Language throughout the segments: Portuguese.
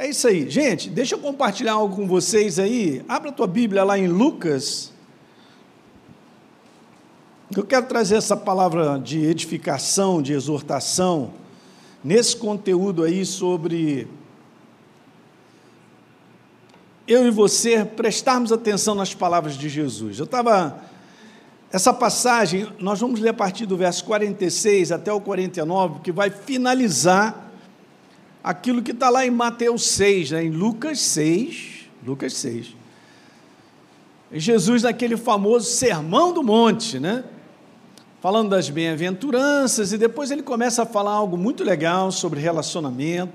É isso aí. Gente, deixa eu compartilhar algo com vocês aí. Abra a tua Bíblia lá em Lucas. Eu quero trazer essa palavra de edificação, de exortação, nesse conteúdo aí sobre eu e você prestarmos atenção nas palavras de Jesus. Eu estava. Essa passagem, nós vamos ler a partir do verso 46 até o 49, que vai finalizar aquilo que está lá em Mateus 6, né, em Lucas 6, Lucas 6. Jesus naquele famoso sermão do monte, né? Falando das bem-aventuranças, e depois ele começa a falar algo muito legal sobre relacionamento,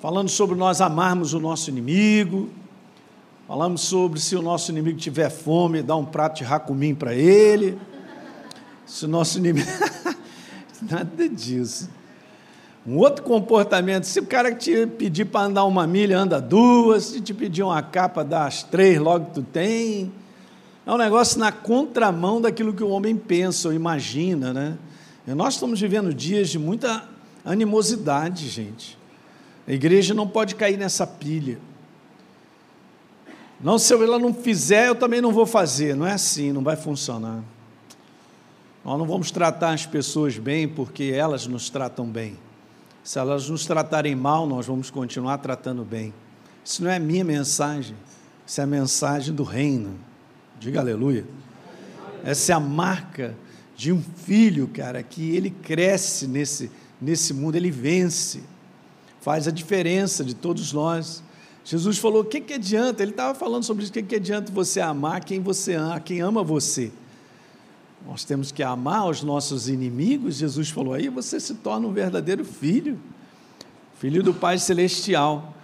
falando sobre nós amarmos o nosso inimigo, falamos sobre se o nosso inimigo tiver fome, dar um prato de racumim para ele, se o nosso inimigo. Nada disso. Um outro comportamento, se o cara te pedir para andar uma milha, anda duas, se te pedir uma capa, dá as três, logo tu tem. É um negócio na contramão daquilo que o homem pensa ou imagina, né? E nós estamos vivendo dias de muita animosidade, gente. A igreja não pode cair nessa pilha. Não, se ela não fizer, eu também não vou fazer. Não é assim, não vai funcionar. Nós não vamos tratar as pessoas bem porque elas nos tratam bem. Se elas nos tratarem mal, nós vamos continuar tratando bem. Isso não é minha mensagem, isso é a mensagem do reino. Diga aleluia. Essa é a marca de um filho, cara, que ele cresce nesse, nesse mundo, ele vence, faz a diferença de todos nós. Jesus falou: o que, que adianta? Ele estava falando sobre isso: o que, que adianta você amar quem você ama, quem ama você? Nós temos que amar os nossos inimigos. Jesus falou: aí você se torna um verdadeiro filho, filho do Pai Celestial.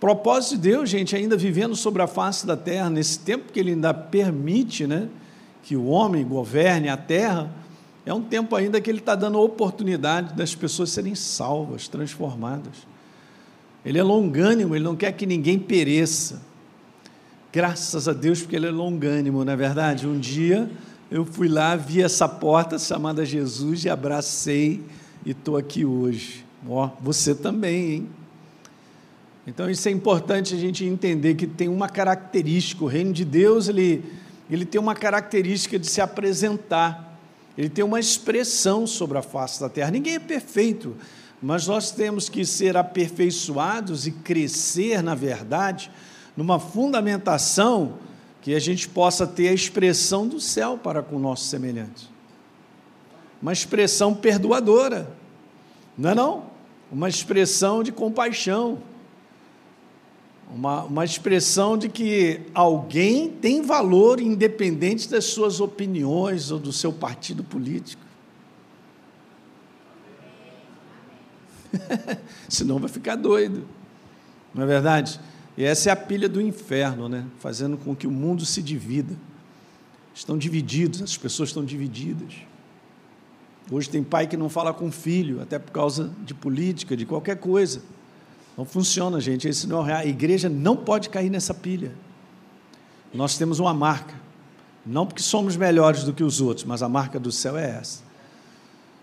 Propósito de Deus, gente, ainda vivendo sobre a face da terra, nesse tempo que Ele ainda permite né, que o homem governe a terra, é um tempo ainda que Ele está dando oportunidade das pessoas serem salvas, transformadas. Ele é longânimo, Ele não quer que ninguém pereça. Graças a Deus, porque Ele é longânimo, não é verdade? Um dia eu fui lá, vi essa porta chamada Jesus e abracei e estou aqui hoje. Ó, você também, hein? Então isso é importante a gente entender que tem uma característica, o reino de Deus, ele, ele tem uma característica de se apresentar, ele tem uma expressão sobre a face da terra. Ninguém é perfeito, mas nós temos que ser aperfeiçoados e crescer, na verdade, numa fundamentação que a gente possa ter a expressão do céu para com nossos semelhantes. Uma expressão perdoadora, não é não? Uma expressão de compaixão, uma, uma expressão de que alguém tem valor independente das suas opiniões ou do seu partido político. Senão vai ficar doido, não é verdade? E essa é a pilha do inferno, né? fazendo com que o mundo se divida. Estão divididos, as pessoas estão divididas. Hoje tem pai que não fala com filho, até por causa de política, de qualquer coisa. Não funciona, gente. Esse não é. A igreja não pode cair nessa pilha. Nós temos uma marca. Não porque somos melhores do que os outros, mas a marca do céu é essa.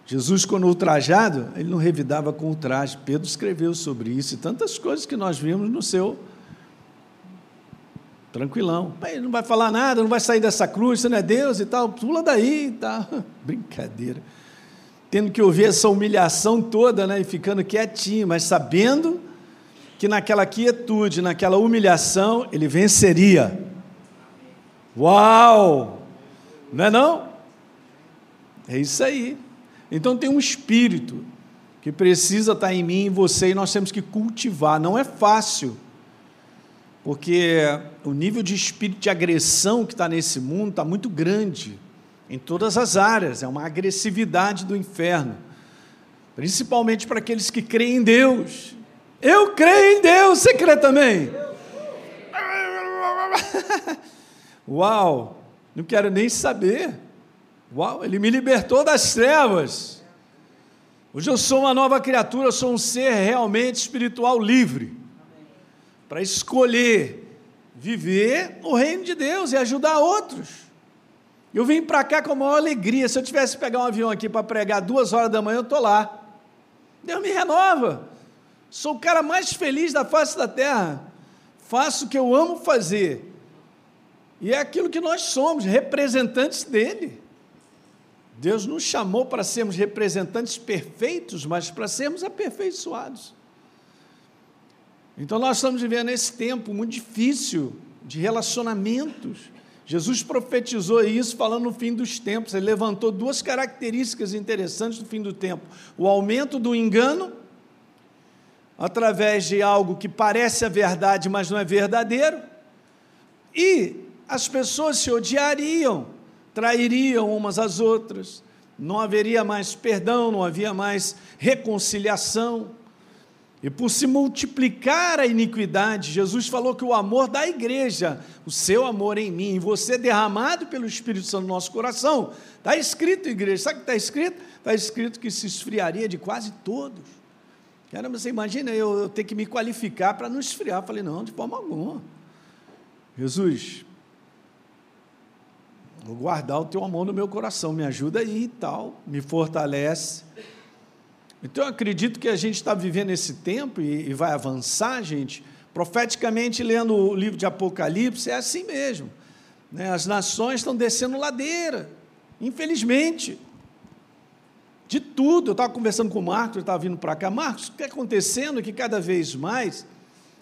Jesus, quando ultrajado, ele não revidava com ultraje. Pedro escreveu sobre isso e tantas coisas que nós vimos no seu Tranquilão. Ele não vai falar nada, não vai sair dessa cruz, você não é Deus e tal, pula daí e tal. Brincadeira. Tendo que ouvir essa humilhação toda, né, e ficando quietinho, mas sabendo que naquela quietude, naquela humilhação, ele venceria. Uau! Não é não? É isso aí. Então tem um espírito que precisa estar em mim em você e nós temos que cultivar. Não é fácil porque o nível de espírito de agressão que está nesse mundo está muito grande, em todas as áreas, é uma agressividade do inferno, principalmente para aqueles que creem em Deus. Eu creio em Deus, você crê também? Uau, não quero nem saber. Uau, ele me libertou das trevas. Hoje eu sou uma nova criatura, sou um ser realmente espiritual livre para escolher viver o reino de Deus e ajudar outros. Eu vim para cá com a maior alegria. Se eu tivesse que pegar um avião aqui para pregar duas horas da manhã, eu estou lá. Deus me renova. Sou o cara mais feliz da face da terra. Faço o que eu amo fazer. E é aquilo que nós somos, representantes dele. Deus nos chamou para sermos representantes perfeitos, mas para sermos aperfeiçoados. Então nós estamos vivendo esse tempo muito difícil de relacionamentos. Jesus profetizou isso falando no fim dos tempos. Ele levantou duas características interessantes do fim do tempo: o aumento do engano, através de algo que parece a verdade, mas não é verdadeiro, e as pessoas se odiariam, trairiam umas às outras, não haveria mais perdão, não havia mais reconciliação. E por se multiplicar a iniquidade, Jesus falou que o amor da igreja, o seu amor em mim, você derramado pelo Espírito Santo no nosso coração, está escrito, igreja, sabe o que está escrito? Está escrito que se esfriaria de quase todos. Caramba, você imagina eu, eu ter que me qualificar para não esfriar. Eu falei, não, de forma alguma. Jesus, vou guardar o teu amor no meu coração, me ajuda aí e tal, me fortalece. Então eu acredito que a gente está vivendo esse tempo e, e vai avançar, gente, profeticamente lendo o livro de Apocalipse, é assim mesmo. Né? As nações estão descendo ladeira, infelizmente. De tudo. Eu estava conversando com o Marcos, eu estava vindo para cá. Marcos, o que está acontecendo é que cada vez mais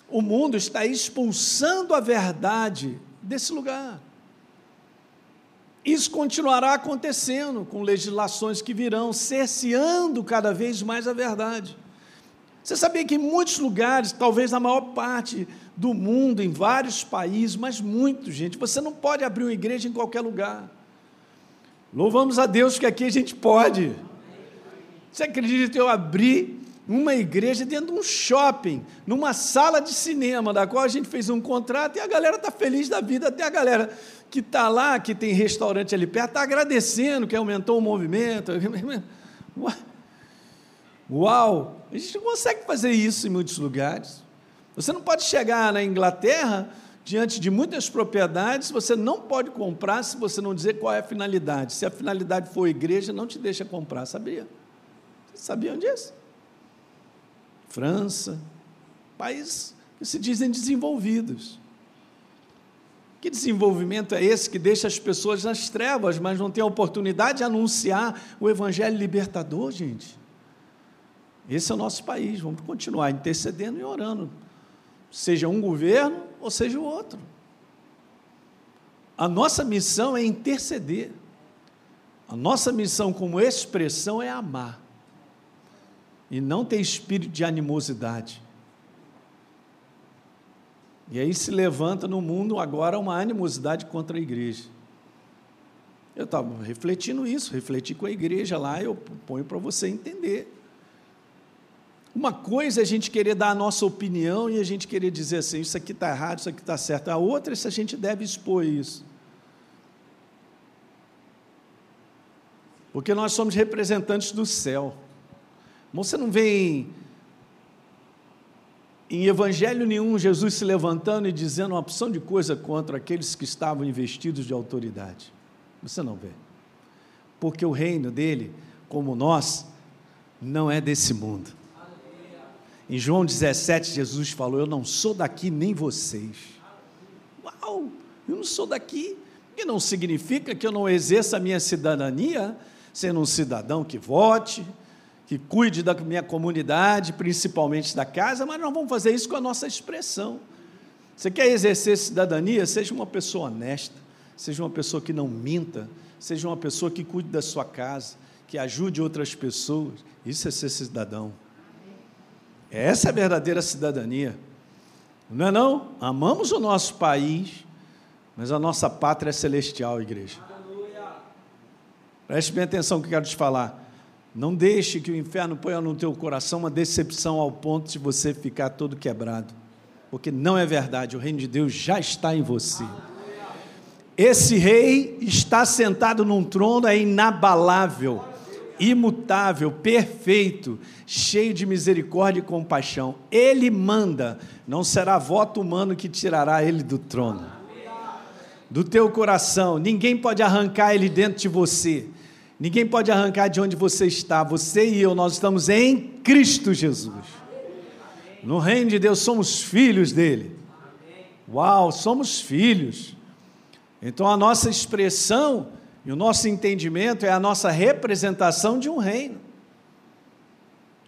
o mundo está expulsando a verdade desse lugar. Isso continuará acontecendo com legislações que virão, cerceando cada vez mais a verdade. Você sabia que em muitos lugares, talvez na maior parte do mundo, em vários países, mas muito, gente, você não pode abrir uma igreja em qualquer lugar. Louvamos a Deus que aqui a gente pode. Você acredita que eu abri uma igreja dentro de um shopping, numa sala de cinema, da qual a gente fez um contrato e a galera está feliz da vida, até a galera que está lá, que tem restaurante ali perto, está agradecendo que aumentou o movimento. Uau! A gente não consegue fazer isso em muitos lugares. Você não pode chegar na Inglaterra diante de muitas propriedades, você não pode comprar se você não dizer qual é a finalidade. Se a finalidade for igreja, não te deixa comprar, sabia? Vocês sabiam disso? França, países que se dizem desenvolvidos. Que desenvolvimento é esse que deixa as pessoas nas trevas, mas não tem a oportunidade de anunciar o evangelho libertador, gente? Esse é o nosso país, vamos continuar intercedendo e orando, seja um governo ou seja o outro. A nossa missão é interceder. A nossa missão como expressão é amar e não ter espírito de animosidade. E aí se levanta no mundo agora uma animosidade contra a igreja. Eu estava refletindo isso, refleti com a igreja lá, eu ponho para você entender. Uma coisa é a gente querer dar a nossa opinião e a gente querer dizer assim, isso aqui está errado, isso aqui está certo. A outra é se a gente deve expor isso. Porque nós somos representantes do céu. Você não vê em, evangelho nenhum Jesus se levantando e dizendo uma opção de coisa contra aqueles que estavam investidos de autoridade. Você não vê. Porque o reino dele, como nós, não é desse mundo. Em João 17, Jesus falou: Eu não sou daqui nem vocês. Uau, eu não sou daqui. E não significa que eu não exerça a minha cidadania sendo um cidadão que vote, que cuide da minha comunidade, principalmente da casa, mas nós vamos fazer isso com a nossa expressão. Você quer exercer cidadania? Seja uma pessoa honesta, seja uma pessoa que não minta, seja uma pessoa que cuide da sua casa, que ajude outras pessoas. Isso é ser cidadão. Essa é a verdadeira cidadania. Não é não? Amamos o nosso país, mas a nossa pátria é celestial, igreja. Preste bem atenção no que eu quero te falar. Não deixe que o inferno ponha no teu coração uma decepção ao ponto de você ficar todo quebrado. Porque não é verdade, o reino de Deus já está em você. Esse rei está sentado num trono, é inabalável, imutável, perfeito, cheio de misericórdia e compaixão. Ele manda, não será voto humano que tirará ele do trono. Do teu coração, ninguém pode arrancar ele dentro de você. Ninguém pode arrancar de onde você está. Você e eu, nós estamos em Cristo Jesus. No reino de Deus somos filhos dele. Uau, somos filhos. Então a nossa expressão e o nosso entendimento é a nossa representação de um reino.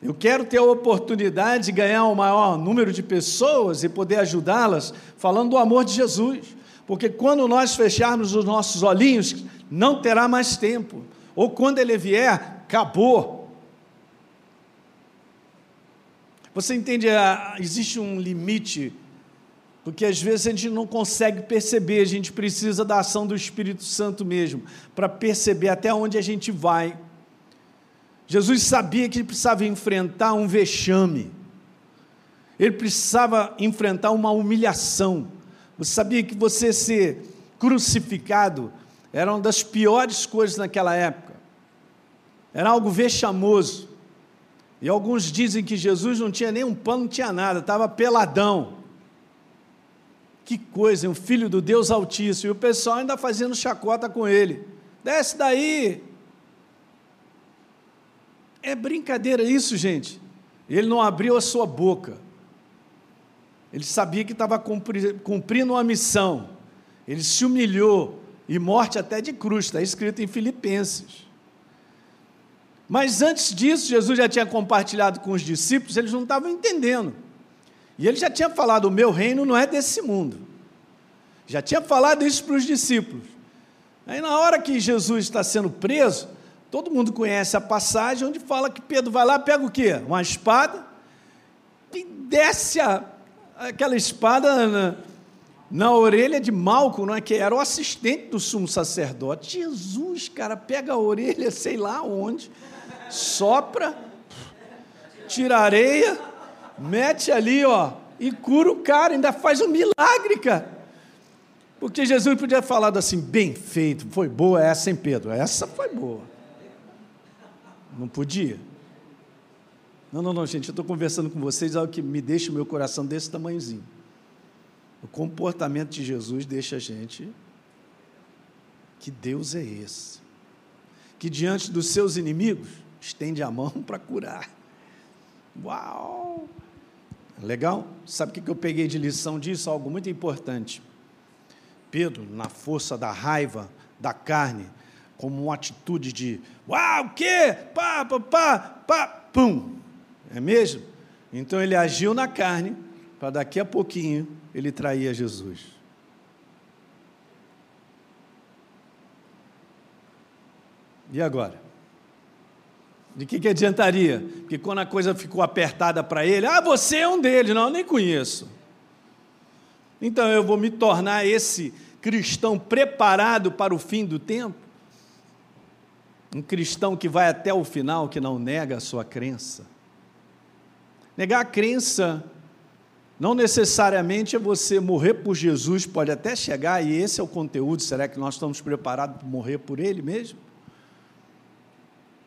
Eu quero ter a oportunidade de ganhar o um maior número de pessoas e poder ajudá-las falando do amor de Jesus. Porque quando nós fecharmos os nossos olhinhos, não terá mais tempo. Ou quando ele vier, acabou. Você entende? Existe um limite porque às vezes a gente não consegue perceber, a gente precisa da ação do Espírito Santo mesmo, para perceber até onde a gente vai. Jesus sabia que precisava enfrentar um vexame, ele precisava enfrentar uma humilhação. Você sabia que você ser crucificado era uma das piores coisas naquela época, era algo vexamoso. E alguns dizem que Jesus não tinha nem um pano, não tinha nada, estava peladão. Que coisa, um filho do Deus Altíssimo. E o pessoal ainda fazendo chacota com ele. Desce daí. É brincadeira isso, gente. Ele não abriu a sua boca. Ele sabia que estava cumprindo uma missão. Ele se humilhou e morte até de cruz, está escrito em Filipenses. Mas antes disso, Jesus já tinha compartilhado com os discípulos, eles não estavam entendendo. E ele já tinha falado: o meu reino não é desse mundo. Já tinha falado isso para os discípulos. Aí, na hora que Jesus está sendo preso, todo mundo conhece a passagem onde fala que Pedro vai lá, pega o quê? Uma espada e desce a, aquela espada na, na orelha de Malco, não é que era o assistente do sumo sacerdote. Jesus, cara, pega a orelha, sei lá onde, sopra, tira areia mete ali, ó, e cura o cara, ainda faz um milagre, cara. Porque Jesus podia falado assim, bem feito, foi boa essa, hein, Pedro? Essa foi boa. Não podia. Não, não, não, gente, eu estou conversando com vocês, algo que me deixa o meu coração desse tamanhozinho. O comportamento de Jesus deixa a gente. Que Deus é esse? Que diante dos seus inimigos, estende a mão para curar. Uau! Legal? Sabe o que eu peguei de lição disso? Algo muito importante. Pedro, na força da raiva, da carne, como uma atitude de uau, o quê? Pá, pá, pá, pá, pum. É mesmo? Então ele agiu na carne, para daqui a pouquinho ele trair Jesus. E agora? De que, que adiantaria? Porque quando a coisa ficou apertada para ele, ah, você é um deles. Não, eu nem conheço. Então eu vou me tornar esse cristão preparado para o fim do tempo? Um cristão que vai até o final, que não nega a sua crença. Negar a crença não necessariamente é você morrer por Jesus, pode até chegar, e esse é o conteúdo. Será que nós estamos preparados para morrer por Ele mesmo?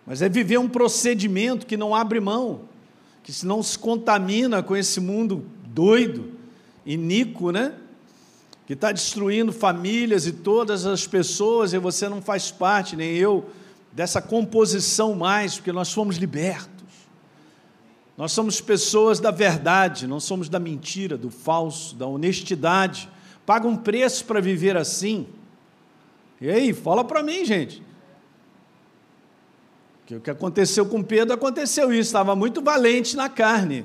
mas é viver um procedimento que não abre mão, que se não se contamina com esse mundo doido, iníquo, né? Que está destruindo famílias e todas as pessoas, e você não faz parte, nem eu, dessa composição mais, porque nós fomos libertos. Nós somos pessoas da verdade, não somos da mentira, do falso, da honestidade. Paga um preço para viver assim. E aí, fala para mim, gente. Que o que aconteceu com Pedro aconteceu isso, estava muito valente na carne.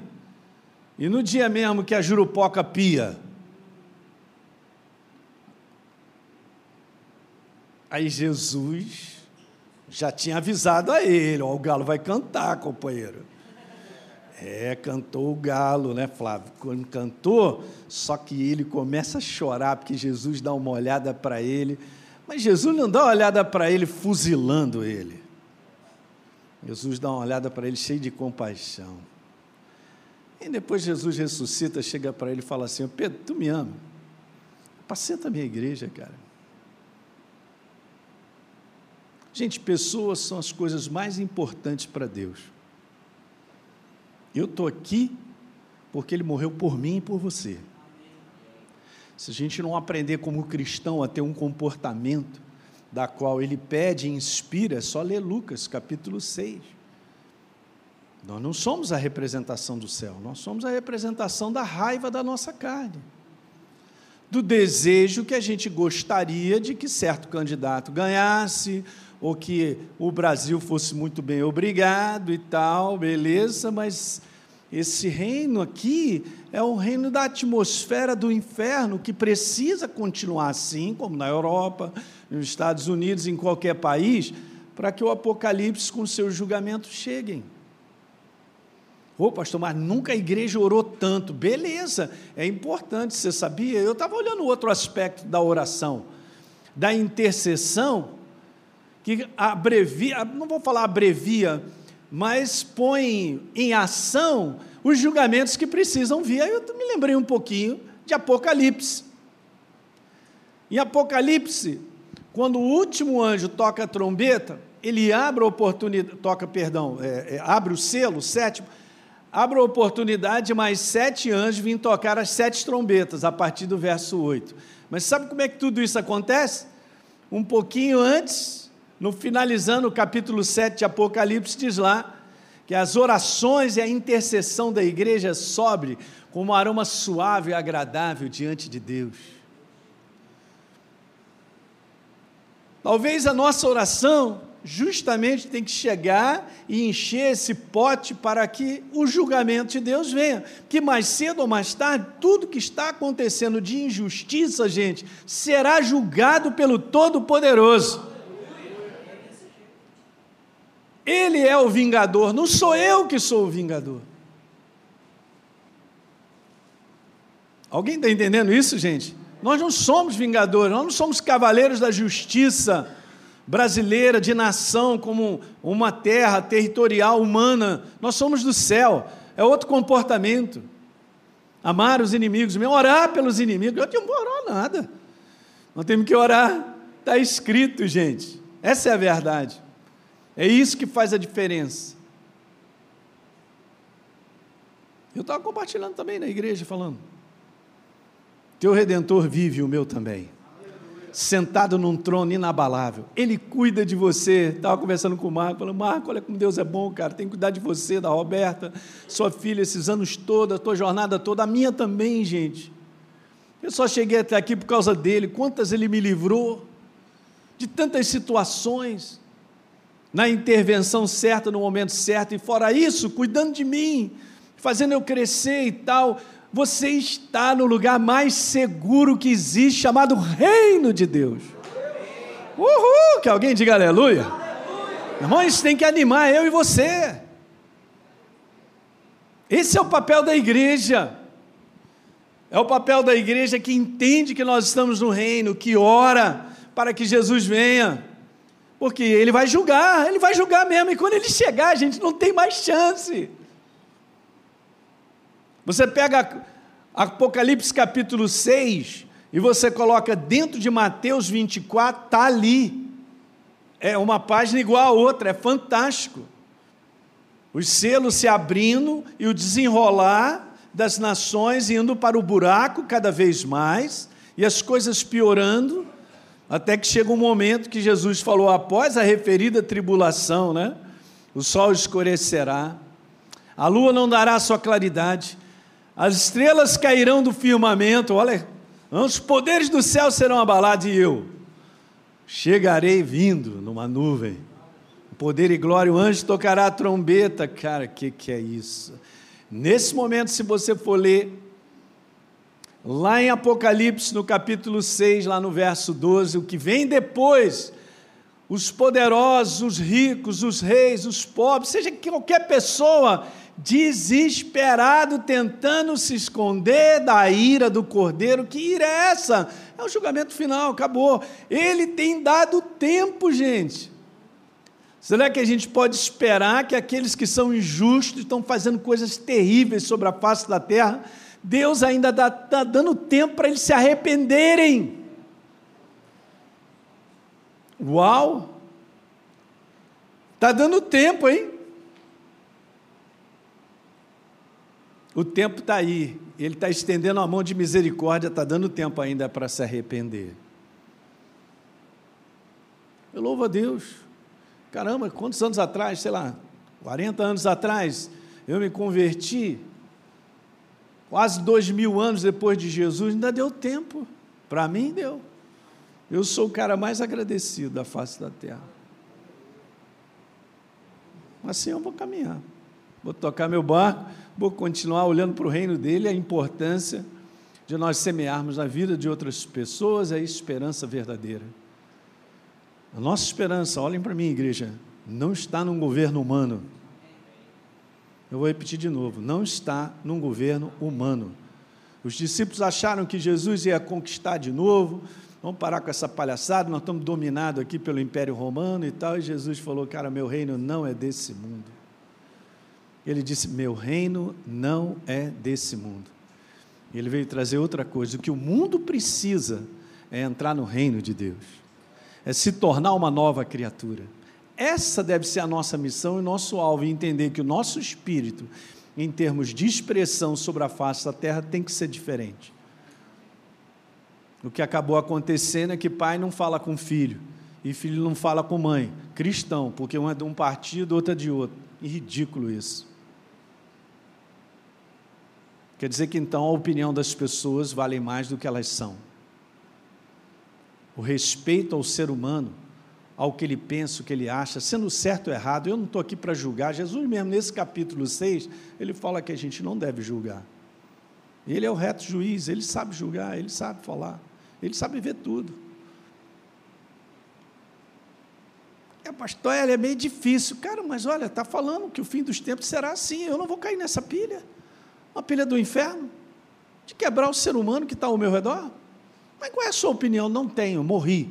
E no dia mesmo que a jurupoca pia, aí Jesus já tinha avisado a ele, ó, o galo vai cantar, companheiro. É, cantou o galo, né, Flávio? Quando cantou, só que ele começa a chorar, porque Jesus dá uma olhada para ele. Mas Jesus não dá uma olhada para ele fuzilando ele. Jesus dá uma olhada para ele cheio de compaixão. E depois Jesus ressuscita, chega para ele e fala assim: Pedro, tu me ama? Apacenta a minha igreja, cara. Gente, pessoas são as coisas mais importantes para Deus. Eu estou aqui porque Ele morreu por mim e por você. Se a gente não aprender como cristão a ter um comportamento da qual ele pede e inspira, é só ler Lucas, capítulo 6. Nós não somos a representação do céu, nós somos a representação da raiva da nossa carne. Do desejo que a gente gostaria de que certo candidato ganhasse, ou que o Brasil fosse muito bem obrigado e tal, beleza, mas esse reino aqui é o reino da atmosfera do inferno que precisa continuar assim, como na Europa, nos Estados Unidos, em qualquer país, para que o Apocalipse com seus julgamentos cheguem. Ô, oh, pastor, mas nunca a igreja orou tanto. Beleza, é importante, você sabia? Eu estava olhando outro aspecto da oração, da intercessão, que abrevia, não vou falar abrevia, mas põe em ação os julgamentos que precisam vir. Aí eu me lembrei um pouquinho de Apocalipse. Em Apocalipse, quando o último anjo toca a trombeta, ele abre a oportunidade, toca, perdão, é, é, abre o selo, o sétimo, abre a oportunidade de mais sete anjos virem tocar as sete trombetas, a partir do verso 8. Mas sabe como é que tudo isso acontece? Um pouquinho antes, no finalizando o capítulo 7 de Apocalipse, diz lá que as orações e a intercessão da igreja sobre como um aroma suave e agradável diante de Deus. Talvez a nossa oração justamente tem que chegar e encher esse pote para que o julgamento de Deus venha. Que mais cedo ou mais tarde, tudo que está acontecendo de injustiça, gente, será julgado pelo Todo-Poderoso. Ele é o vingador, não sou eu que sou o vingador. Alguém está entendendo isso, gente? Nós não somos vingadores, nós não somos cavaleiros da justiça brasileira, de nação, como uma terra territorial humana. Nós somos do céu, é outro comportamento. Amar os inimigos, orar pelos inimigos. Eu não vou orar nada. Nós temos que orar. Está escrito, gente. Essa é a verdade. É isso que faz a diferença. Eu estava compartilhando também na igreja, falando. Teu redentor vive, o meu também sentado num trono inabalável. Ele cuida de você. Estava conversando com o Marco, falando, Marco, olha como Deus é bom, cara. Tem que cuidar de você, da Roberta, sua filha, esses anos todos, a tua jornada toda, a minha também, gente. Eu só cheguei até aqui por causa dele. Quantas ele me livrou de tantas situações, na intervenção certa, no momento certo, e fora isso, cuidando de mim, fazendo eu crescer e tal você está no lugar mais seguro que existe, chamado Reino de Deus. Uhul! Que alguém diga aleluia. Irmão, isso tem que animar eu e você. Esse é o papel da igreja. É o papel da igreja que entende que nós estamos no reino, que ora para que Jesus venha. Porque ele vai julgar, ele vai julgar mesmo. E quando ele chegar, a gente não tem mais chance. Você pega Apocalipse capítulo 6 e você coloca dentro de Mateus 24, está ali. É uma página igual a outra, é fantástico. Os selos se abrindo e o desenrolar das nações indo para o buraco cada vez mais, e as coisas piorando, até que chega um momento que Jesus falou: após a referida tribulação, né? O sol escurecerá, a lua não dará sua claridade, as estrelas cairão do firmamento, olha, os poderes do céu serão abalados e eu chegarei vindo numa nuvem. Poder e glória, o anjo tocará a trombeta. Cara, o que, que é isso? Nesse momento, se você for ler, lá em Apocalipse, no capítulo 6, lá no verso 12, o que vem depois, os poderosos, os ricos, os reis, os pobres, seja qualquer pessoa desesperado, tentando se esconder da ira do cordeiro. Que ira é essa? É o julgamento final, acabou. Ele tem dado tempo, gente. Será que a gente pode esperar que aqueles que são injustos estão fazendo coisas terríveis sobre a face da terra? Deus ainda está dando tempo para eles se arrependerem. Uau! Está dando tempo, hein? O tempo está aí, ele está estendendo a mão de misericórdia, está dando tempo ainda para se arrepender. Eu louvo a Deus. Caramba, quantos anos atrás, sei lá, 40 anos atrás, Eu me converti quase dois mil anos depois de Jesus, ainda deu tempo. Para mim, deu. Eu sou o cara mais agradecido da face da terra. Assim eu vou caminhar. Vou tocar meu barco, vou continuar olhando para o reino dele, a importância de nós semearmos na vida de outras pessoas é a esperança verdadeira. A nossa esperança, olhem para mim, igreja, não está num governo humano. Eu vou repetir de novo: não está num governo humano. Os discípulos acharam que Jesus ia conquistar de novo, vamos parar com essa palhaçada, nós estamos dominados aqui pelo Império Romano e tal, e Jesus falou: Cara, meu reino não é desse mundo. Ele disse: Meu reino não é desse mundo. Ele veio trazer outra coisa: o que o mundo precisa é entrar no reino de Deus, é se tornar uma nova criatura. Essa deve ser a nossa missão e nosso alvo, entender que o nosso espírito, em termos de expressão sobre a face da terra, tem que ser diferente. O que acabou acontecendo é que pai não fala com filho, e filho não fala com mãe, cristão, porque um é de um partido, outro é de outro. E ridículo isso. Quer dizer que então a opinião das pessoas vale mais do que elas são. O respeito ao ser humano ao que ele pensa, o que ele acha, sendo certo ou errado. Eu não estou aqui para julgar. Jesus, mesmo nesse capítulo 6, ele fala que a gente não deve julgar. Ele é o reto juiz, ele sabe julgar, ele sabe falar, ele sabe ver tudo. É, pastor, é meio difícil. Cara, mas olha, está falando que o fim dos tempos será assim. Eu não vou cair nessa pilha. Uma pilha do inferno. De quebrar o ser humano que está ao meu redor. Mas qual é a sua opinião? Não tenho, morri.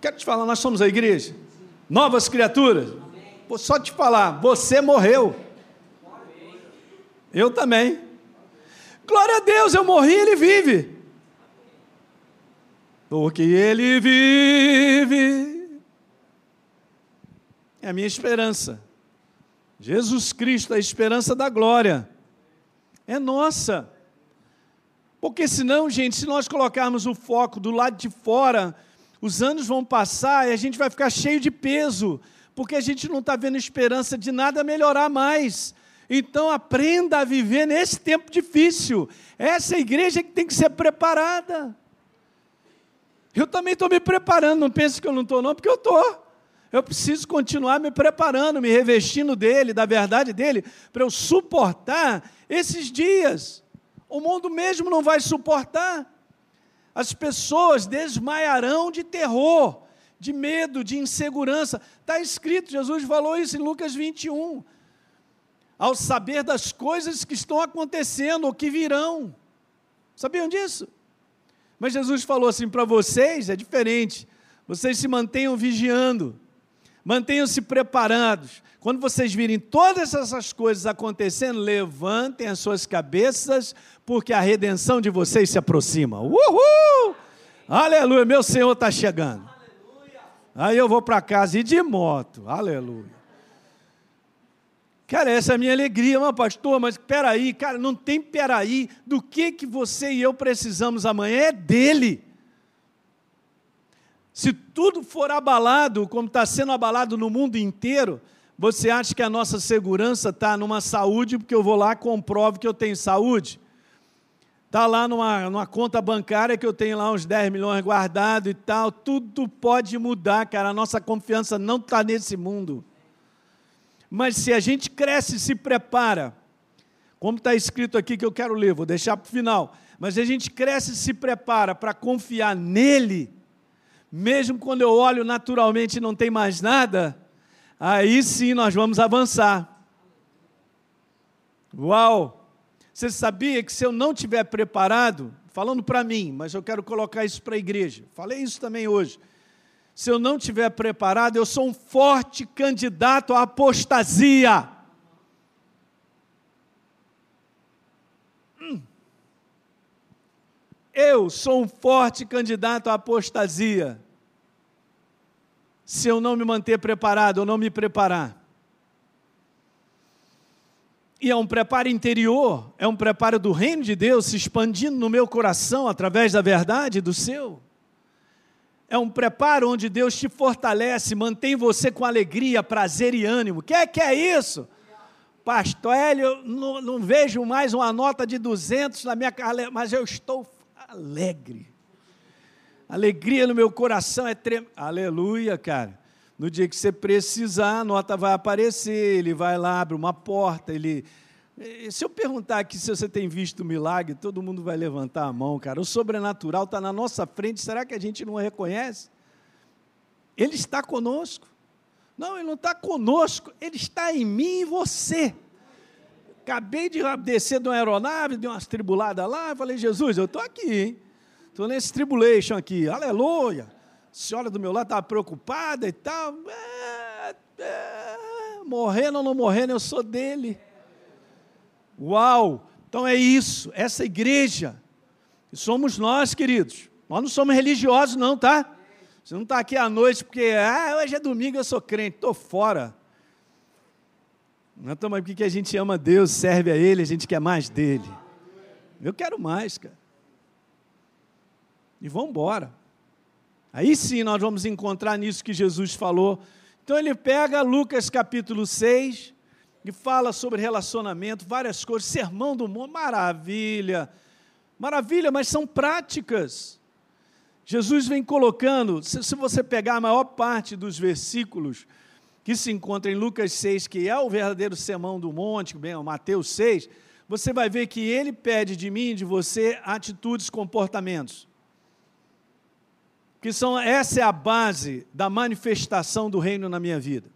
Quero te falar, nós somos a igreja. Novas criaturas. Vou só te falar, você morreu. Eu também. Glória a Deus, eu morri, ele vive. Porque ele vive. É a minha esperança. Jesus Cristo, a esperança da glória. É nossa. Porque senão, gente, se nós colocarmos o foco do lado de fora, os anos vão passar e a gente vai ficar cheio de peso, porque a gente não está vendo esperança de nada melhorar mais. Então aprenda a viver nesse tempo difícil. Essa é igreja que tem que ser preparada. Eu também estou me preparando, não pense que eu não estou, não, porque eu estou. Eu preciso continuar me preparando, me revestindo dele, da verdade dele, para eu suportar esses dias. O mundo mesmo não vai suportar as pessoas desmaiarão de terror, de medo, de insegurança. Está escrito, Jesus falou isso em Lucas 21. Ao saber das coisas que estão acontecendo ou que virão. Sabiam disso? Mas Jesus falou assim para vocês: é diferente. Vocês se mantenham vigiando, mantenham-se preparados. Quando vocês virem todas essas coisas acontecendo, levantem as suas cabeças, porque a redenção de vocês se aproxima. Uhul! Aleluia, meu Senhor está chegando. Aí eu vou para casa e de moto. Aleluia. Cara, essa é a minha alegria, mas pastor, mas peraí, cara, não tem peraí. Do que, que você e eu precisamos amanhã? É dele. Se tudo for abalado, como está sendo abalado no mundo inteiro, você acha que a nossa segurança está numa saúde, porque eu vou lá e comprovo que eu tenho saúde? Está lá numa, numa conta bancária que eu tenho lá uns 10 milhões guardado e tal. Tudo pode mudar, cara. A nossa confiança não está nesse mundo. Mas se a gente cresce e se prepara, como está escrito aqui que eu quero ler, vou deixar para o final. Mas a gente cresce e se prepara para confiar nele, mesmo quando eu olho naturalmente e não tem mais nada, aí sim nós vamos avançar. Uau! Você sabia que se eu não tiver preparado, falando para mim, mas eu quero colocar isso para a igreja, falei isso também hoje. Se eu não tiver preparado, eu sou um forte candidato à apostasia. Hum. Eu sou um forte candidato à apostasia. Se eu não me manter preparado, ou não me preparar. E é um preparo interior, é um preparo do reino de Deus se expandindo no meu coração através da verdade do seu. É um preparo onde Deus te fortalece, mantém você com alegria, prazer e ânimo. Quer que é isso? Pastor Hélio, não, não, vejo mais uma nota de 200 na minha carreira, mas eu estou alegre. Alegria no meu coração é tremenda. Aleluia, cara. No dia que você precisar, a nota vai aparecer, ele vai lá, abre uma porta, ele. Eh, se eu perguntar aqui se você tem visto milagre, todo mundo vai levantar a mão, cara. O sobrenatural está na nossa frente, será que a gente não reconhece? Ele está conosco. Não, ele não está conosco, ele está em mim e você. Acabei de descer de uma aeronave, de umas tribuladas lá, falei, Jesus, eu estou aqui? Estou nesse tribulation aqui, aleluia senhora do meu lado estava preocupada e tal. É, é, morrendo ou não morrendo, eu sou dele. Uau! Então é isso, essa igreja. Somos nós, queridos. Nós não somos religiosos, não, tá? Você não está aqui à noite porque, ah, hoje é domingo, eu sou crente, estou fora. Nós estamos aqui porque a gente ama Deus, serve a Ele, a gente quer mais dele. Eu quero mais, cara. E vamos embora. Aí sim nós vamos encontrar nisso que Jesus falou. Então ele pega Lucas capítulo 6 e fala sobre relacionamento, várias coisas, sermão do mundo, maravilha. Maravilha, mas são práticas. Jesus vem colocando, se, você pegar a maior parte dos versículos que se encontra em Lucas 6, que é o verdadeiro sermão do monte, bem, Mateus 6, você vai ver que ele pede de mim, de você, atitudes, comportamentos que são essa é a base da manifestação do reino na minha vida.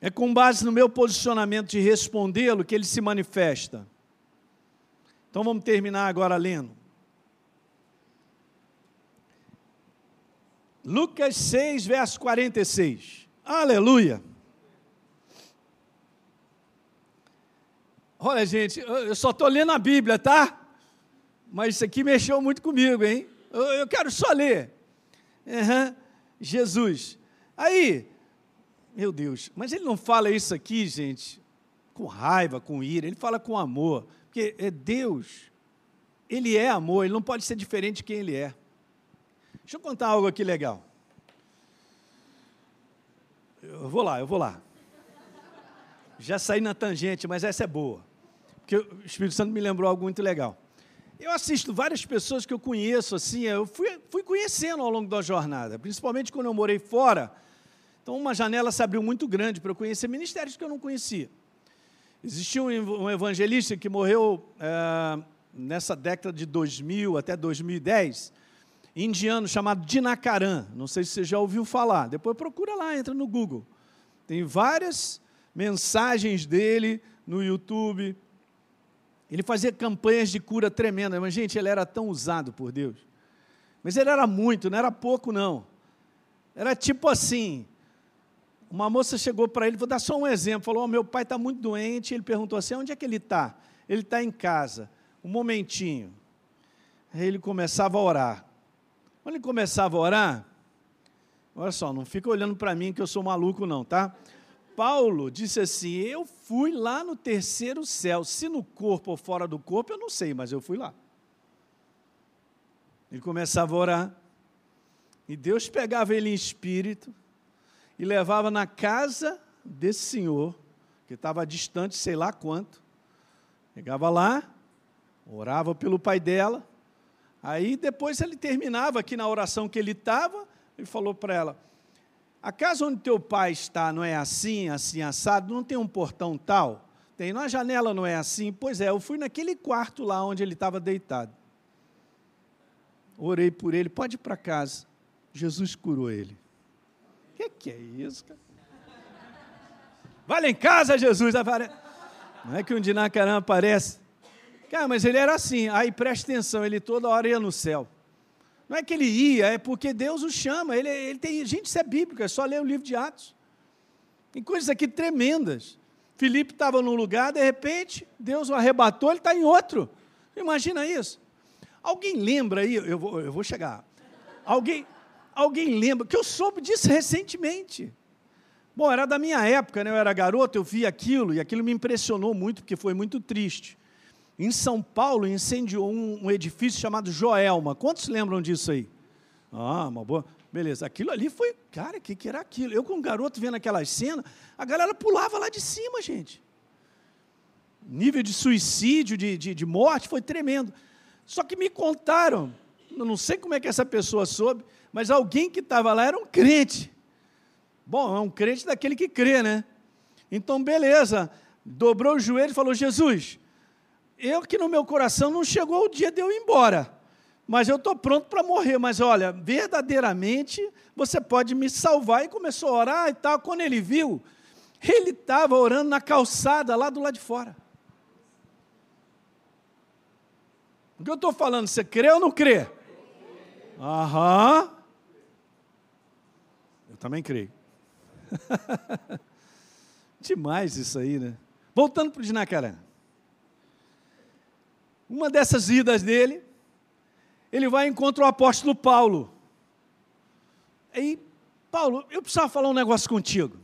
É com base no meu posicionamento de respondê-lo que ele se manifesta. Então vamos terminar agora lendo. Lucas 6, verso 46. Aleluia. Olha, gente, eu só estou lendo a Bíblia, tá? Mas isso aqui mexeu muito comigo, hein? Eu quero só ler. Uhum. Jesus. Aí, meu Deus, mas ele não fala isso aqui, gente, com raiva, com ira, ele fala com amor. Porque é Deus, ele é amor, ele não pode ser diferente de quem ele é. Deixa eu contar algo aqui legal. Eu vou lá, eu vou lá. Já saí na tangente, mas essa é boa. Porque o Espírito Santo me lembrou algo muito legal. Eu assisto várias pessoas que eu conheço, assim, eu fui, fui conhecendo ao longo da jornada, principalmente quando eu morei fora. Então, uma janela se abriu muito grande para eu conhecer ministérios que eu não conhecia. Existia um evangelista que morreu é, nessa década de 2000 até 2010, indiano chamado Dinakaran. Não sei se você já ouviu falar. Depois procura lá, entra no Google. Tem várias mensagens dele no YouTube, ele fazia campanhas de cura tremenda, mas, gente, ele era tão usado por Deus. Mas ele era muito, não era pouco, não. Era tipo assim: uma moça chegou para ele, vou dar só um exemplo, falou: oh, meu pai está muito doente. Ele perguntou assim: onde é que ele está? Ele está em casa. Um momentinho. Aí ele começava a orar. Quando ele começava a orar, olha só, não fica olhando para mim que eu sou maluco, não, tá? Paulo disse assim: Eu fui lá no terceiro céu. Se no corpo ou fora do corpo, eu não sei, mas eu fui lá. Ele começava a orar. E Deus pegava ele em espírito e levava na casa desse senhor, que estava distante, sei lá quanto. Chegava lá, orava pelo pai dela. Aí depois ele terminava aqui na oração que ele estava, ele falou para ela: a casa onde teu pai está não é assim, assim, assado? Não tem um portão tal? Tem. Na janela não é assim? Pois é, eu fui naquele quarto lá onde ele estava deitado. Orei por ele, pode ir para casa. Jesus curou ele. O que, que, é isso, cara? Vai lá em casa, Jesus. Não é que um dinacarã aparece. Cara, mas ele era assim. Aí presta atenção, ele toda hora ia no céu. Não é que ele ia, é porque Deus o chama. Ele, ele tem, gente, isso é bíblico, é só ler o livro de Atos. Tem coisas aqui tremendas. Filipe estava num lugar, de repente, Deus o arrebatou, ele está em outro. Imagina isso. Alguém lembra aí, eu vou, eu vou chegar. Alguém, alguém lembra, que eu soube disso recentemente. Bom, era da minha época, né? eu era garoto, eu vi aquilo, e aquilo me impressionou muito, porque foi muito triste. Em São Paulo, incendiou um, um edifício chamado Joelma. Quantos lembram disso aí? Ah, uma boa. Beleza, aquilo ali foi. Cara, o que, que era aquilo? Eu, com um garoto vendo aquelas cenas, a galera pulava lá de cima, gente. Nível de suicídio, de, de, de morte, foi tremendo. Só que me contaram, eu não sei como é que essa pessoa soube, mas alguém que estava lá era um crente. Bom, é um crente daquele que crê, né? Então, beleza. Dobrou o joelho e falou: Jesus, eu que no meu coração não chegou o dia de eu ir embora, mas eu estou pronto para morrer. Mas olha, verdadeiramente você pode me salvar. E começou a orar e tal. Quando ele viu, ele estava orando na calçada lá do lado de fora. O que eu estou falando? Você crê ou não crê? Aham. Eu também creio. Demais isso aí, né? Voltando para o Dinacaré. Uma dessas idas dele, ele vai encontrar o apóstolo Paulo. Aí, Paulo, eu precisava falar um negócio contigo.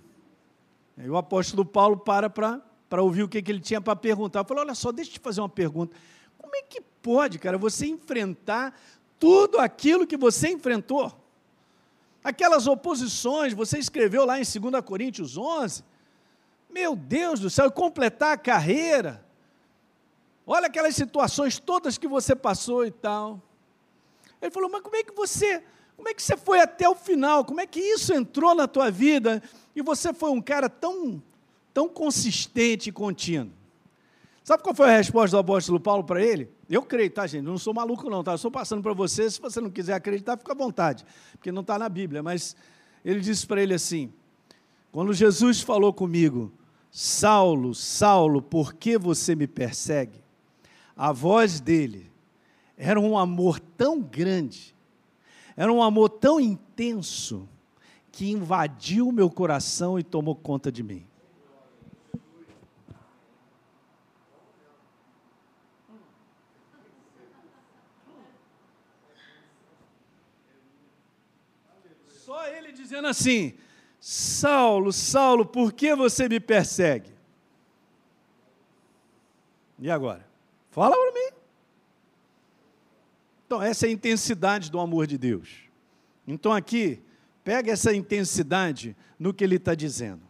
Aí o apóstolo Paulo para para ouvir o que, que ele tinha para perguntar. Falei, olha só, deixa eu te fazer uma pergunta. Como é que pode, cara, você enfrentar tudo aquilo que você enfrentou? Aquelas oposições, você escreveu lá em 2 Coríntios 11, meu Deus do céu, completar a carreira. Olha aquelas situações todas que você passou e tal. Ele falou: "Mas como é que você, como é que você foi até o final? Como é que isso entrou na tua vida e você foi um cara tão tão consistente e contínuo?" Sabe qual foi a resposta do apóstolo Paulo para ele? Eu creio, tá, gente? Não sou maluco, não, tá? Estou passando para você. Se você não quiser acreditar, fica à vontade, porque não está na Bíblia. Mas ele disse para ele assim: quando Jesus falou comigo, Saulo, Saulo, por que você me persegue? A voz dele era um amor tão grande, era um amor tão intenso, que invadiu meu coração e tomou conta de mim. Só ele dizendo assim: Saulo, Saulo, por que você me persegue? E agora? Fala para mim. Então, essa é a intensidade do amor de Deus. Então, aqui, pega essa intensidade no que ele está dizendo.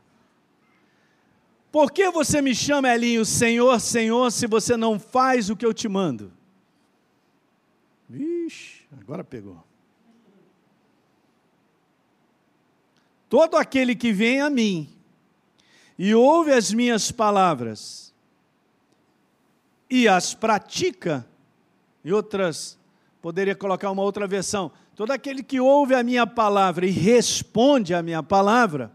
Por que você me chama, Elinho, Senhor, Senhor, se você não faz o que eu te mando? Vixe, agora pegou. Todo aquele que vem a mim e ouve as minhas palavras e as pratica, e outras, poderia colocar uma outra versão, todo aquele que ouve a minha palavra e responde à minha palavra,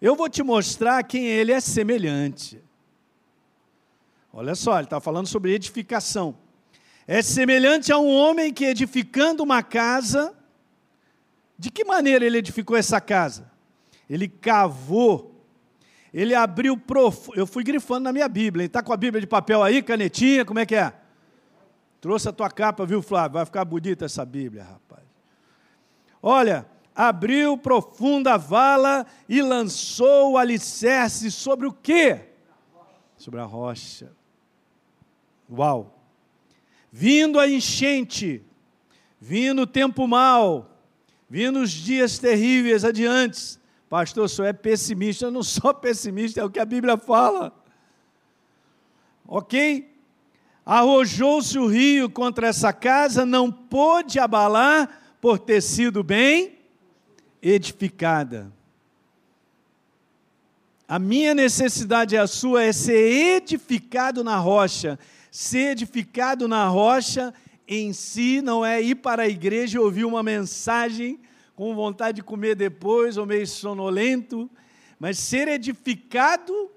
eu vou te mostrar quem ele é semelhante. Olha só, ele está falando sobre edificação. É semelhante a um homem que edificando uma casa, de que maneira ele edificou essa casa? Ele cavou, ele abriu profundo. Eu fui grifando na minha Bíblia. Está com a Bíblia de papel aí, canetinha, como é que é? Trouxe a tua capa, viu, Flávio? Vai ficar bonita essa Bíblia, rapaz. Olha, abriu profunda vala e lançou o alicerce sobre o quê? Sobre a rocha. Uau! Vindo a enchente, vindo o tempo mau, Vindo os dias terríveis adiante. Pastor, o senhor é pessimista. Eu não sou pessimista, é o que a Bíblia fala. Ok? Arrojou-se o rio contra essa casa, não pôde abalar por ter sido bem edificada. A minha necessidade é a sua é ser edificado na rocha. Ser edificado na rocha em si não é ir para a igreja e ouvir uma mensagem com vontade de comer depois ou meio sonolento, mas ser edificado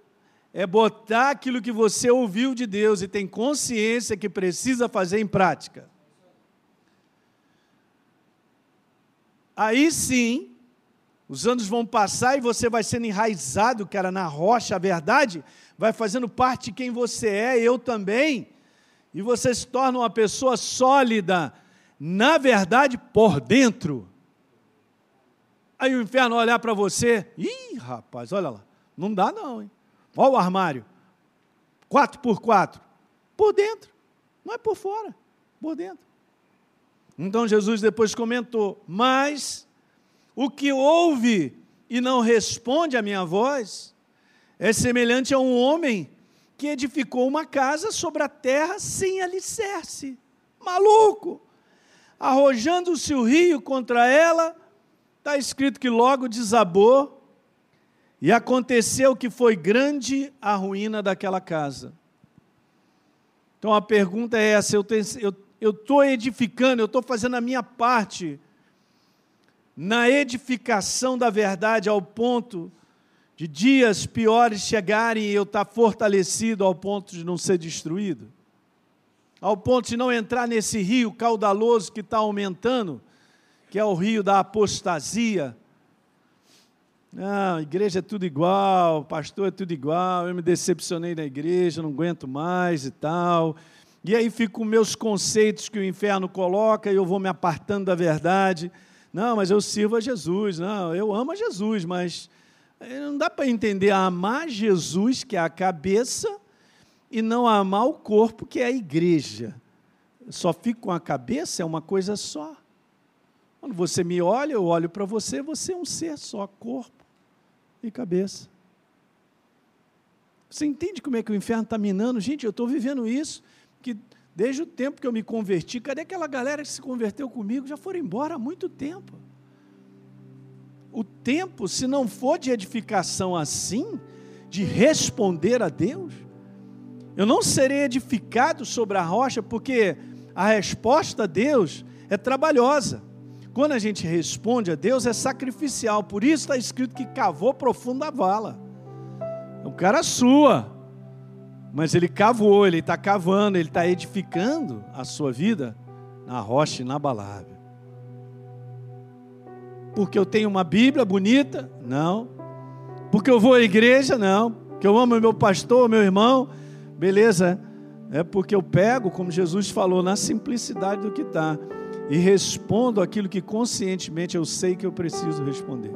é botar aquilo que você ouviu de Deus e tem consciência que precisa fazer em prática. Aí sim, os anos vão passar e você vai sendo enraizado, cara, na rocha, a verdade vai fazendo parte de quem você é, eu também e você se torna uma pessoa sólida, na verdade, por dentro. Aí o inferno olhar para você, ih, rapaz, olha lá, não dá não, hein? Olha o armário, quatro por quatro, por dentro, não é por fora, por dentro. Então Jesus depois comentou: Mas o que ouve e não responde à minha voz é semelhante a um homem que edificou uma casa sobre a terra sem alicerce. Maluco! Arrojando-se o rio contra ela, está escrito que logo desabou, e aconteceu que foi grande a ruína daquela casa. Então a pergunta é essa: eu estou edificando, eu estou fazendo a minha parte na edificação da verdade ao ponto de dias piores chegarem e eu estar tá fortalecido ao ponto de não ser destruído? Ao ponto de não entrar nesse rio caudaloso que está aumentando, que é o rio da apostasia. Não, igreja é tudo igual, pastor é tudo igual, eu me decepcionei na igreja, não aguento mais e tal. E aí ficam meus conceitos que o inferno coloca e eu vou me apartando da verdade. Não, mas eu sirvo a Jesus. Não, eu amo a Jesus, mas eh, não dá para entender amar Jesus, que é a cabeça, e não amar o corpo, que é a igreja. Só fico com a cabeça, é uma coisa só. Quando você me olha, eu olho para você, você é um ser só, corpo e cabeça. Você entende como é que o inferno está minando? Gente, eu estou vivendo isso, que desde o tempo que eu me converti, cadê aquela galera que se converteu comigo? Já foram embora há muito tempo o tempo, se não for de edificação assim, de responder a Deus, eu não serei edificado sobre a rocha, porque a resposta a Deus é trabalhosa. Quando a gente responde a Deus, é sacrificial. Por isso está escrito que cavou profunda a vala. O cara sua, mas ele cavou, ele está cavando, ele está edificando a sua vida na rocha inabalável porque eu tenho uma Bíblia bonita? Não. Porque eu vou à igreja? Não. Porque eu amo meu pastor, meu irmão? Beleza. É porque eu pego, como Jesus falou, na simplicidade do que está e respondo aquilo que conscientemente eu sei que eu preciso responder.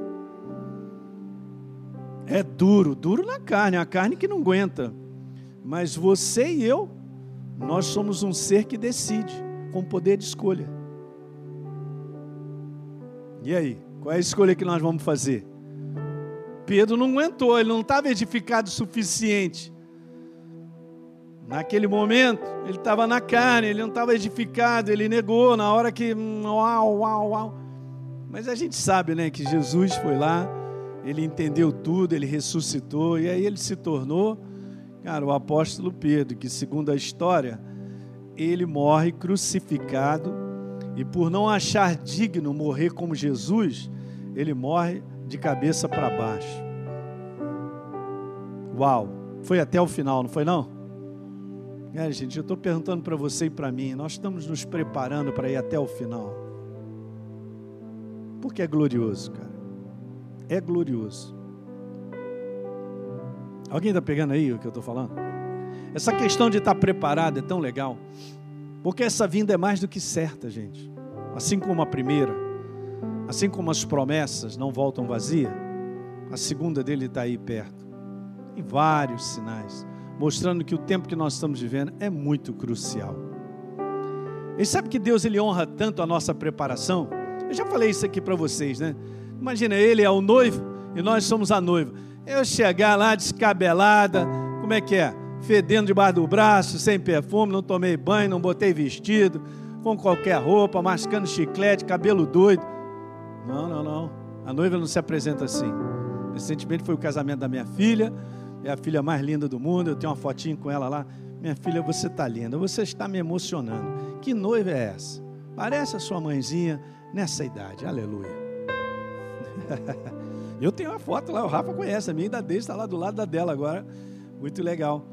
É duro, duro na carne, a carne que não aguenta. Mas você e eu, nós somos um ser que decide, com poder de escolha. E aí? Qual é a escolha que nós vamos fazer? Pedro não aguentou, ele não estava edificado o suficiente. Naquele momento, ele estava na carne, ele não estava edificado, ele negou na hora que. Uau, uau, uau. Mas a gente sabe né, que Jesus foi lá, ele entendeu tudo, ele ressuscitou, e aí ele se tornou, cara, o apóstolo Pedro, que segundo a história, ele morre crucificado, e por não achar digno morrer como Jesus, ele morre de cabeça para baixo. Uau! Foi até o final, não foi não? É, gente, eu estou perguntando para você e para mim, nós estamos nos preparando para ir até o final. Porque é glorioso, cara. É glorioso. Alguém está pegando aí o que eu estou falando? Essa questão de estar tá preparado é tão legal. Porque essa vinda é mais do que certa, gente. Assim como a primeira. Assim como as promessas não voltam vazias, a segunda dele está aí perto. Em vários sinais, mostrando que o tempo que nós estamos vivendo é muito crucial. E sabe que Deus ele honra tanto a nossa preparação? Eu já falei isso aqui para vocês, né? Imagina, ele é o noivo e nós somos a noiva. Eu chegar lá descabelada, como é que é? Fedendo debaixo do braço, sem perfume, não tomei banho, não botei vestido, com qualquer roupa, mascando chiclete, cabelo doido. Não, não, não. A noiva não se apresenta assim. Recentemente foi o casamento da minha filha, é a filha mais linda do mundo. Eu tenho uma fotinho com ela lá. Minha filha, você está linda, você está me emocionando. Que noiva é essa? Parece a sua mãezinha nessa idade. Aleluia. Eu tenho uma foto lá, o Rafa conhece, a minha ainda dele está lá do lado da dela agora. Muito legal.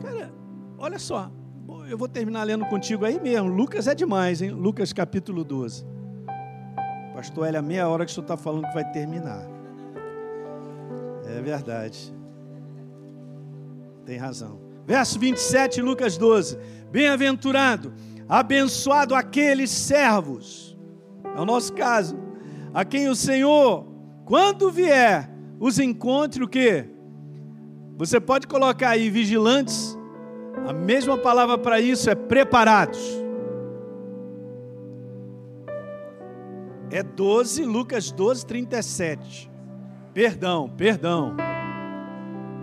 Cara, olha só, eu vou terminar lendo contigo aí mesmo. Lucas é demais, hein? Lucas capítulo 12. Pastor Hélio, a meia hora que o senhor está falando que vai terminar. É verdade. Tem razão. Verso 27, Lucas 12. Bem-aventurado, abençoado aqueles servos. É o nosso caso. A quem o Senhor, quando vier, os encontre o quê? Você pode colocar aí vigilantes. A mesma palavra para isso é preparados É 12, Lucas 12, 37. Perdão, perdão.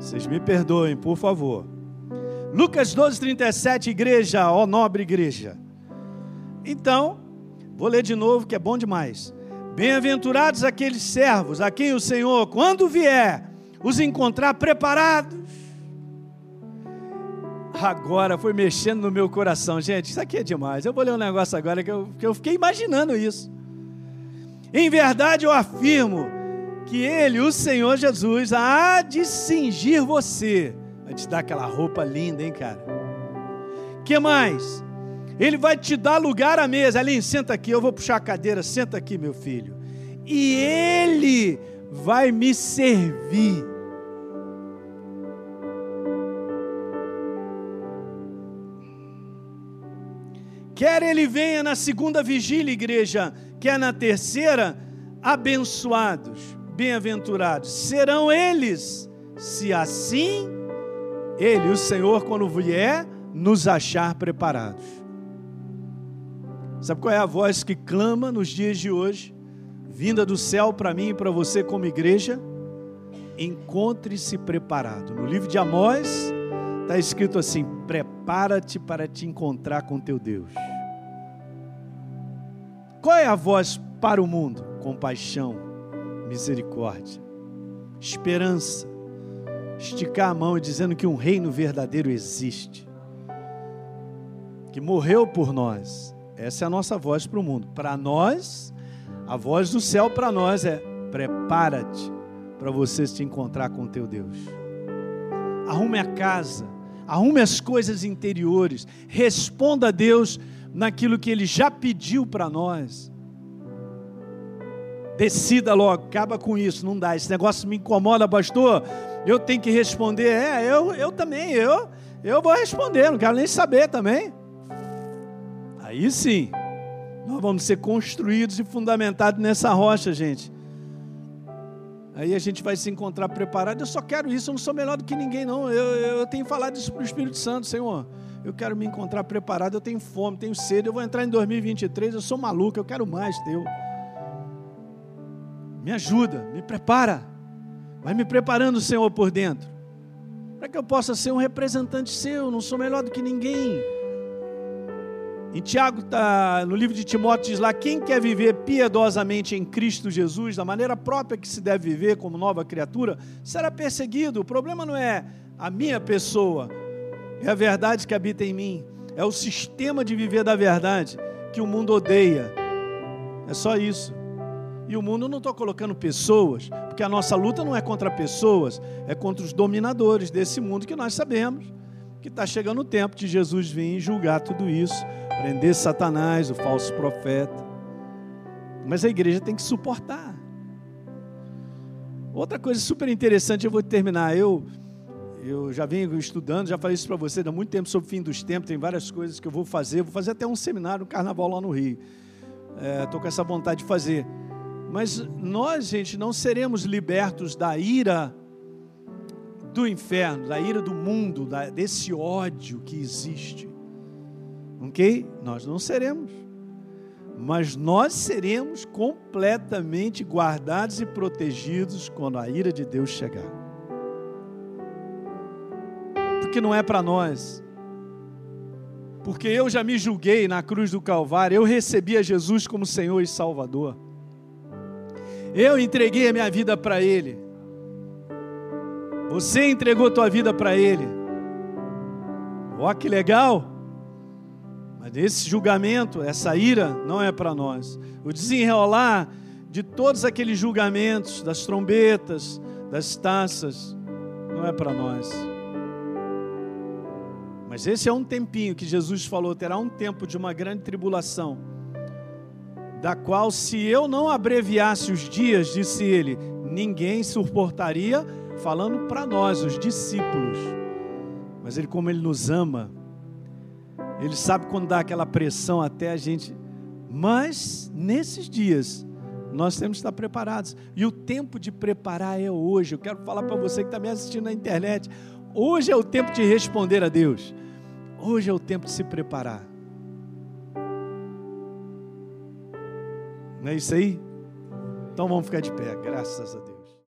Vocês me perdoem, por favor. Lucas 12, 37, igreja, ó nobre igreja. Então, vou ler de novo que é bom demais. Bem-aventurados aqueles servos a quem o Senhor, quando vier, os encontrar preparados. Agora foi mexendo no meu coração, gente. Isso aqui é demais. Eu vou ler um negócio agora que eu, que eu fiquei imaginando isso. Em verdade eu afirmo que Ele, o Senhor Jesus, há de cingir você. Vai te dar aquela roupa linda, hein, cara? que mais? Ele vai te dar lugar à mesa. Aline, senta aqui, eu vou puxar a cadeira. Senta aqui, meu filho. E Ele vai me servir. Quer ele venha na segunda vigília, igreja, quer na terceira, abençoados, bem-aventurados serão eles, se assim ele, o Senhor, quando vier, nos achar preparados. Sabe qual é a voz que clama nos dias de hoje, vinda do céu para mim e para você como igreja? Encontre-se preparado. No livro de Amós está escrito assim: prepara-te para te encontrar com teu Deus. Qual é a voz para o mundo? Compaixão, misericórdia, esperança, esticar a mão e dizendo que um reino verdadeiro existe, que morreu por nós. Essa é a nossa voz para o mundo. Para nós, a voz do céu para nós é: prepara-te para você se encontrar com teu Deus. Arrume a casa, arrume as coisas interiores, responda a Deus naquilo que Ele já pediu para nós. Decida logo, acaba com isso, não dá. Esse negócio me incomoda, pastor. Eu tenho que responder. É, eu, eu também, eu, eu vou responder, não quero nem saber também. Aí sim, nós vamos ser construídos e fundamentados nessa rocha, gente. Aí a gente vai se encontrar preparado. Eu só quero isso, eu não sou melhor do que ninguém, não. Eu, eu tenho falado isso para o Espírito Santo, Senhor eu quero me encontrar preparado, eu tenho fome, tenho sede, eu vou entrar em 2023, eu sou maluco, eu quero mais teu. Me ajuda, me prepara. Vai me preparando, Senhor, por dentro. Para que eu possa ser um representante seu, não sou melhor do que ninguém. Em Tiago, tá, no livro de Timóteo, diz lá: quem quer viver piedosamente em Cristo Jesus, da maneira própria que se deve viver como nova criatura, será perseguido. O problema não é a minha pessoa, é a verdade que habita em mim. É o sistema de viver da verdade que o mundo odeia. É só isso. E o mundo não estou colocando pessoas, porque a nossa luta não é contra pessoas, é contra os dominadores desse mundo que nós sabemos que está chegando o tempo de Jesus vir julgar tudo isso, prender Satanás, o falso profeta. Mas a igreja tem que suportar. Outra coisa super interessante, eu vou terminar. Eu eu já venho estudando, já falei isso para você há muito tempo sobre o fim dos tempos, tem várias coisas que eu vou fazer, vou fazer até um seminário, um carnaval lá no Rio. Estou é, com essa vontade de fazer. Mas nós, gente, não seremos libertos da ira do inferno, da ira do mundo, da, desse ódio que existe. Ok? Nós não seremos. Mas nós seremos completamente guardados e protegidos quando a ira de Deus chegar que não é para nós. Porque eu já me julguei na cruz do Calvário, eu recebi a Jesus como Senhor e Salvador. Eu entreguei a minha vida para Ele. Você entregou a tua vida para Ele. Ó, que legal! Mas esse julgamento, essa ira, não é para nós. O desenrolar de todos aqueles julgamentos, das trombetas, das taças, não é para nós. Mas esse é um tempinho que Jesus falou: terá um tempo de uma grande tribulação, da qual, se eu não abreviasse os dias, disse ele, ninguém suportaria, falando para nós, os discípulos. Mas ele, como ele nos ama, ele sabe quando dá aquela pressão até a gente. Mas nesses dias, nós temos que estar preparados. E o tempo de preparar é hoje. Eu quero falar para você que está me assistindo na internet. Hoje é o tempo de responder a Deus. Hoje é o tempo de se preparar. Não é isso aí? Então vamos ficar de pé, graças a Deus.